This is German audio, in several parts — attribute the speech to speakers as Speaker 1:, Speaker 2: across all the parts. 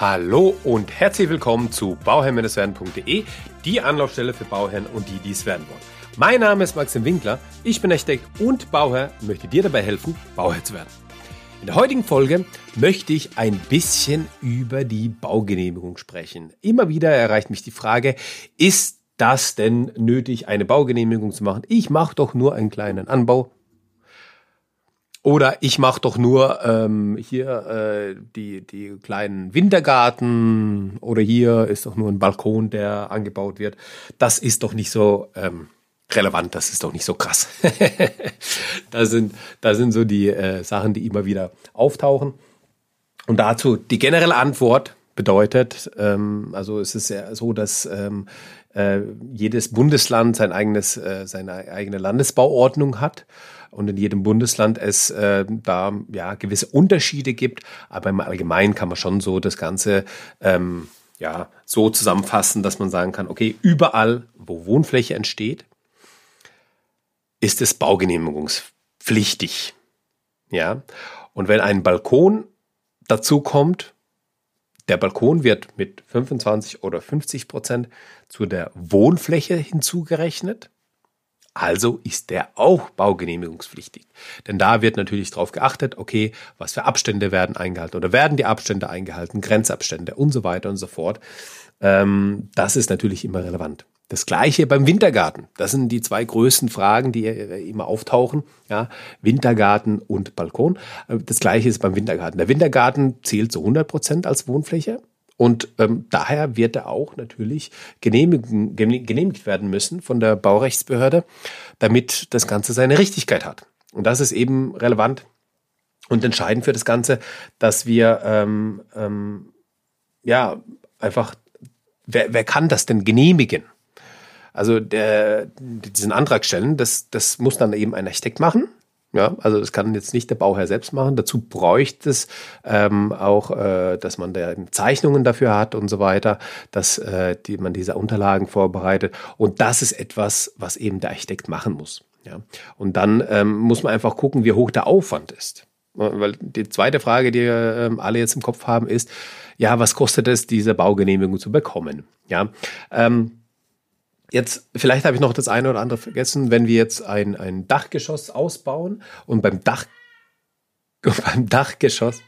Speaker 1: Hallo und herzlich willkommen zu bauherrn-werden.de, die Anlaufstelle für Bauherren und die, die es werden wollen. Mein Name ist Maxim Winkler, ich bin Architekt und Bauherr und möchte dir dabei helfen, Bauherr zu werden. In der heutigen Folge möchte ich ein bisschen über die Baugenehmigung sprechen. Immer wieder erreicht mich die Frage, ist das denn nötig, eine Baugenehmigung zu machen? Ich mache doch nur einen kleinen Anbau, oder ich mache doch nur ähm, hier äh, die, die kleinen Wintergarten oder hier ist doch nur ein Balkon, der angebaut wird. Das ist doch nicht so ähm, relevant, das ist doch nicht so krass. da, sind, da sind so die äh, Sachen, die immer wieder auftauchen. Und dazu die generelle Antwort bedeutet, ähm, also es ist ja so, dass ähm, äh, jedes Bundesland sein eigenes, äh, seine eigene Landesbauordnung hat und in jedem Bundesland es äh, da ja gewisse Unterschiede gibt, aber im Allgemeinen kann man schon so das Ganze ähm, ja so zusammenfassen, dass man sagen kann, okay, überall, wo Wohnfläche entsteht, ist es baugenehmigungspflichtig. Ja, und wenn ein Balkon dazu kommt, der Balkon wird mit 25 oder 50 Prozent zu der Wohnfläche hinzugerechnet. Also ist der auch baugenehmigungspflichtig. Denn da wird natürlich darauf geachtet, okay, was für Abstände werden eingehalten oder werden die Abstände eingehalten, Grenzabstände und so weiter und so fort. Ähm, das ist natürlich immer relevant. Das gleiche beim Wintergarten. Das sind die zwei größten Fragen, die immer auftauchen. Ja, Wintergarten und Balkon. Äh, das gleiche ist beim Wintergarten. Der Wintergarten zählt zu 100 Prozent als Wohnfläche. Und ähm, daher wird er auch natürlich genehmigt werden müssen von der Baurechtsbehörde, damit das Ganze seine Richtigkeit hat. Und das ist eben relevant und entscheidend für das Ganze, dass wir ähm, ähm, ja einfach, wer, wer kann das denn genehmigen? Also der, diesen Antrag stellen, das, das muss dann eben ein Architekt machen. Ja, also das kann jetzt nicht der Bauherr selbst machen. Dazu bräuchte es ähm, auch, äh, dass man da Zeichnungen dafür hat und so weiter, dass äh, die, man diese Unterlagen vorbereitet. Und das ist etwas, was eben der Architekt machen muss. Ja, und dann ähm, muss man einfach gucken, wie hoch der Aufwand ist. Weil die zweite Frage, die ähm, alle jetzt im Kopf haben, ist, ja, was kostet es, diese Baugenehmigung zu bekommen? Ja, ähm, Jetzt, vielleicht habe ich noch das eine oder andere vergessen, wenn wir jetzt ein, ein Dachgeschoss ausbauen und beim Dach, beim Dachgeschoss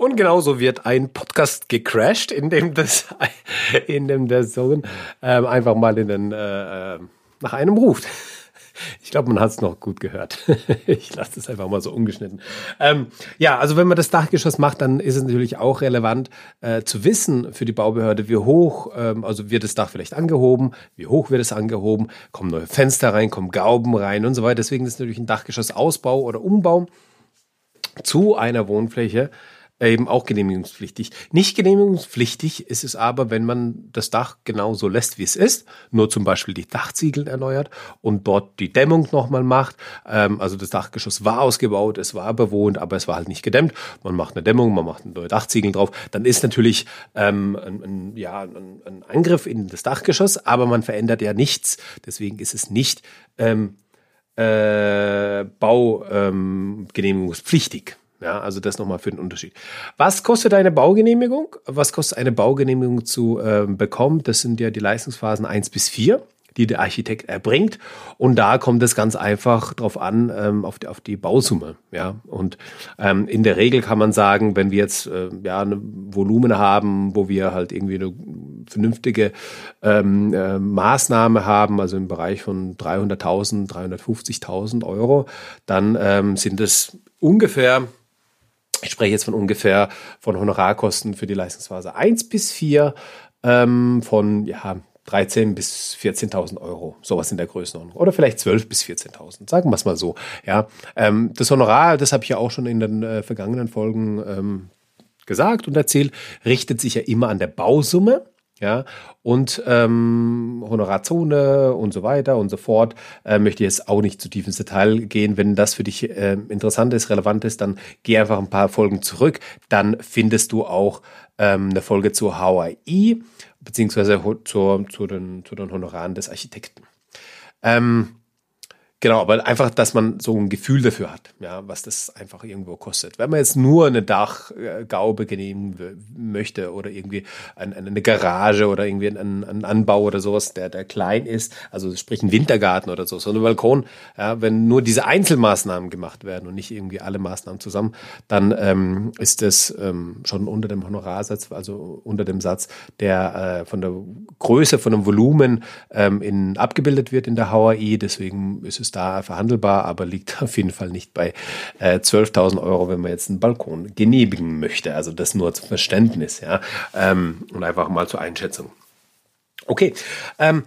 Speaker 1: Und genauso wird ein Podcast gecrashed, in dem das, in dem der Sohn ähm, einfach mal in den, äh, äh nach einem ruft. Ich glaube, man hat es noch gut gehört. ich lasse das einfach mal so ungeschnitten. Ähm, ja, also wenn man das Dachgeschoss macht, dann ist es natürlich auch relevant äh, zu wissen für die Baubehörde, wie hoch, ähm, also wird das Dach vielleicht angehoben, wie hoch wird es angehoben, kommen neue Fenster rein, kommen Gauben rein und so weiter. Deswegen ist natürlich ein Dachgeschossausbau oder Umbau zu einer Wohnfläche eben auch genehmigungspflichtig. Nicht genehmigungspflichtig ist es aber, wenn man das Dach genauso lässt, wie es ist, nur zum Beispiel die Dachziegel erneuert und dort die Dämmung nochmal macht. Ähm, also das Dachgeschoss war ausgebaut, es war bewohnt, aber es war halt nicht gedämmt. Man macht eine Dämmung, man macht neue Dachziegel drauf. Dann ist natürlich ähm, ein, ein, ja, ein, ein, Angriff in das Dachgeschoss, aber man verändert ja nichts. Deswegen ist es nicht ähm, äh, baugenehmigungspflichtig. Ja, also das nochmal für den Unterschied. Was kostet eine Baugenehmigung? Was kostet eine Baugenehmigung zu äh, bekommen? Das sind ja die Leistungsphasen 1 bis 4, die der Architekt erbringt. Und da kommt es ganz einfach drauf an, ähm, auf, die, auf die Bausumme. Ja, und ähm, in der Regel kann man sagen, wenn wir jetzt äh, ja eine Volumen haben, wo wir halt irgendwie eine vernünftige ähm, äh, Maßnahme haben, also im Bereich von 300.000, 350.000 Euro, dann ähm, sind es ungefähr ich spreche jetzt von ungefähr von Honorarkosten für die Leistungsphase 1 bis 4 ähm, von ja, 13 bis 14.000 Euro, sowas in der Größenordnung. Oder vielleicht 12 bis 14.000, sagen wir es mal so. Ja, ähm, das Honorar, das habe ich ja auch schon in den äh, vergangenen Folgen ähm, gesagt und erzählt, richtet sich ja immer an der Bausumme ja, und ähm, Honorarzone und so weiter und so fort. Äh, möchte jetzt auch nicht zu tief ins Detail gehen. Wenn das für dich äh, interessant ist, relevant ist, dann geh einfach ein paar Folgen zurück. Dann findest du auch ähm, eine Folge zu HAI, beziehungsweise zu, zu, den, zu den Honoraren des Architekten. Ähm, Genau, aber einfach, dass man so ein Gefühl dafür hat, ja, was das einfach irgendwo kostet. Wenn man jetzt nur eine Dachgaube genehmigen möchte oder irgendwie eine Garage oder irgendwie einen, einen Anbau oder sowas, der, der klein ist, also sprich ein Wintergarten oder so, so ein Balkon, ja, wenn nur diese Einzelmaßnahmen gemacht werden und nicht irgendwie alle Maßnahmen zusammen, dann ähm, ist das ähm, schon unter dem Honorarsatz, also unter dem Satz, der äh, von der Größe, von dem Volumen ähm, in, abgebildet wird in der HAI. Deswegen ist es ist da verhandelbar, aber liegt auf jeden Fall nicht bei äh, 12.000 Euro, wenn man jetzt einen Balkon genehmigen möchte. Also das nur zum Verständnis, ja, ähm, und einfach mal zur Einschätzung. Okay, ähm,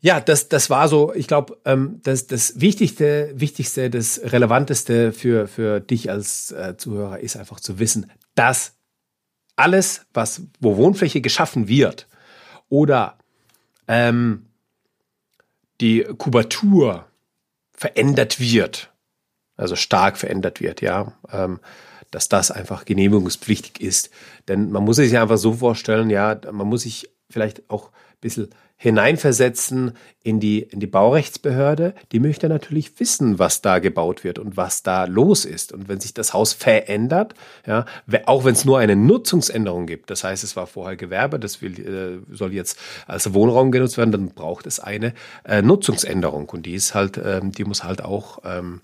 Speaker 1: ja, das, das war so, ich glaube, ähm, das, das Wichtigste, Wichtigste, das Relevanteste für, für dich als äh, Zuhörer ist einfach zu wissen, dass alles, was, wo Wohnfläche geschaffen wird oder ähm, die Kubatur verändert wird, also stark verändert wird, ja, ähm, dass das einfach genehmigungspflichtig ist. Denn man muss sich einfach so vorstellen, ja, man muss sich vielleicht auch bisschen hineinversetzen in die, in die Baurechtsbehörde. Die möchte natürlich wissen, was da gebaut wird und was da los ist. Und wenn sich das Haus verändert, ja, auch wenn es nur eine Nutzungsänderung gibt, das heißt, es war vorher Gewerbe, das will, äh, soll jetzt als Wohnraum genutzt werden, dann braucht es eine äh, Nutzungsänderung. Und die ist halt, ähm, die muss halt auch ähm,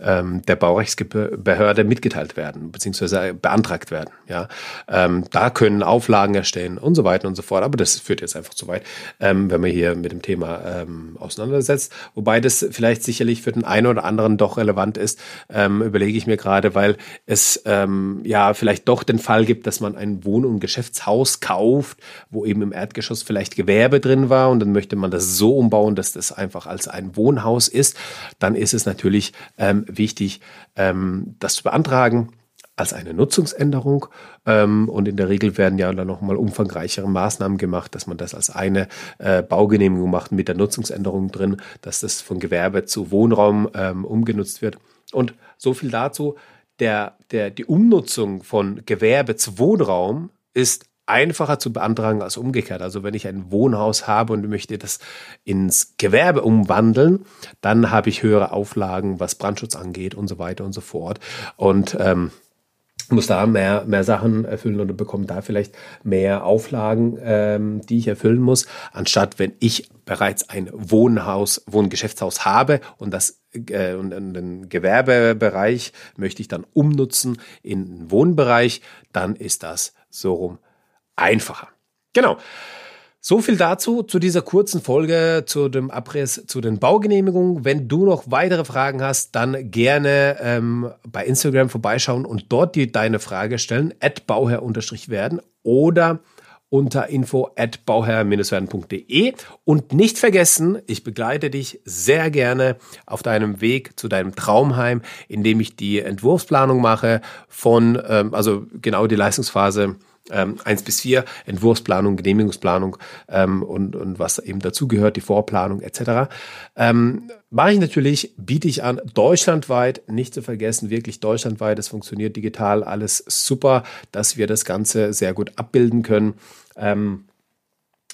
Speaker 1: ähm, der Baurechtsbehörde mitgeteilt werden, beziehungsweise beantragt werden. Ja, ähm, da können Auflagen erstellen und so weiter und so fort. Aber das führt jetzt einfach zu weit, ähm, wenn man hier mit dem Thema ähm, auseinandersetzt. Wobei das vielleicht sicherlich für den einen oder anderen doch relevant ist, ähm, überlege ich mir gerade, weil es ähm, ja vielleicht doch den Fall gibt, dass man ein Wohn- und Geschäftshaus kauft, wo eben im Erdgeschoss vielleicht Gewerbe drin war und dann möchte man das so umbauen, dass das einfach als ein Wohnhaus ist. Dann ist es natürlich ähm, wichtig, ähm, das zu beantragen als eine Nutzungsänderung. Ähm, und in der Regel werden ja dann nochmal umfangreichere Maßnahmen gemacht, dass man das als eine äh, Baugenehmigung macht mit der Nutzungsänderung drin, dass das von Gewerbe zu Wohnraum ähm, umgenutzt wird. Und so viel dazu. Der, der, die Umnutzung von Gewerbe zu Wohnraum ist einfacher zu beantragen als umgekehrt. Also wenn ich ein Wohnhaus habe und möchte das ins Gewerbe umwandeln, dann habe ich höhere Auflagen, was Brandschutz angeht und so weiter und so fort. Und ähm, muss da mehr, mehr Sachen erfüllen oder bekomme da vielleicht mehr Auflagen, ähm, die ich erfüllen muss, anstatt wenn ich bereits ein Wohnhaus, Wohngeschäftshaus habe und das äh, und den Gewerbebereich möchte ich dann umnutzen in den Wohnbereich, dann ist das so rum einfacher. Genau. So viel dazu, zu dieser kurzen Folge, zu dem Abriss, zu den Baugenehmigungen. Wenn du noch weitere Fragen hast, dann gerne ähm, bei Instagram vorbeischauen und dort die, deine Frage stellen, at bauherr-werden oder unter info at bauherr-werden.de und nicht vergessen, ich begleite dich sehr gerne auf deinem Weg zu deinem Traumheim, indem ich die Entwurfsplanung mache von, ähm, also genau die Leistungsphase ähm, 1 bis 4, Entwurfsplanung, Genehmigungsplanung ähm, und, und was eben dazugehört, die Vorplanung etc. Ähm, mache ich natürlich, biete ich an, deutschlandweit, nicht zu vergessen, wirklich deutschlandweit, es funktioniert digital, alles super, dass wir das Ganze sehr gut abbilden können. Ähm,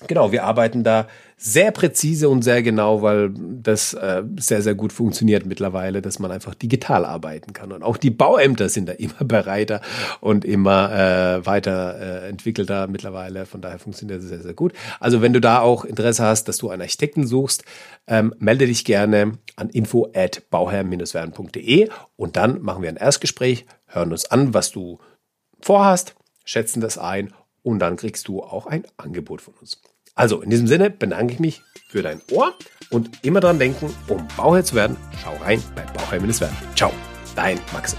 Speaker 1: Genau, wir arbeiten da sehr präzise und sehr genau, weil das äh, sehr, sehr gut funktioniert mittlerweile, dass man einfach digital arbeiten kann. Und auch die Bauämter sind da immer bereiter und immer äh, weiter äh, mittlerweile. Von daher funktioniert das sehr, sehr gut. Also wenn du da auch Interesse hast, dass du einen Architekten suchst, ähm, melde dich gerne an info at bauherr-werden.de und dann machen wir ein Erstgespräch, hören uns an, was du vorhast, schätzen das ein und dann kriegst du auch ein Angebot von uns. Also in diesem Sinne bedanke ich mich für dein Ohr und immer dran denken, um Bauherr zu werden, schau rein bei Bauherr-werden. Ciao, dein Maxim.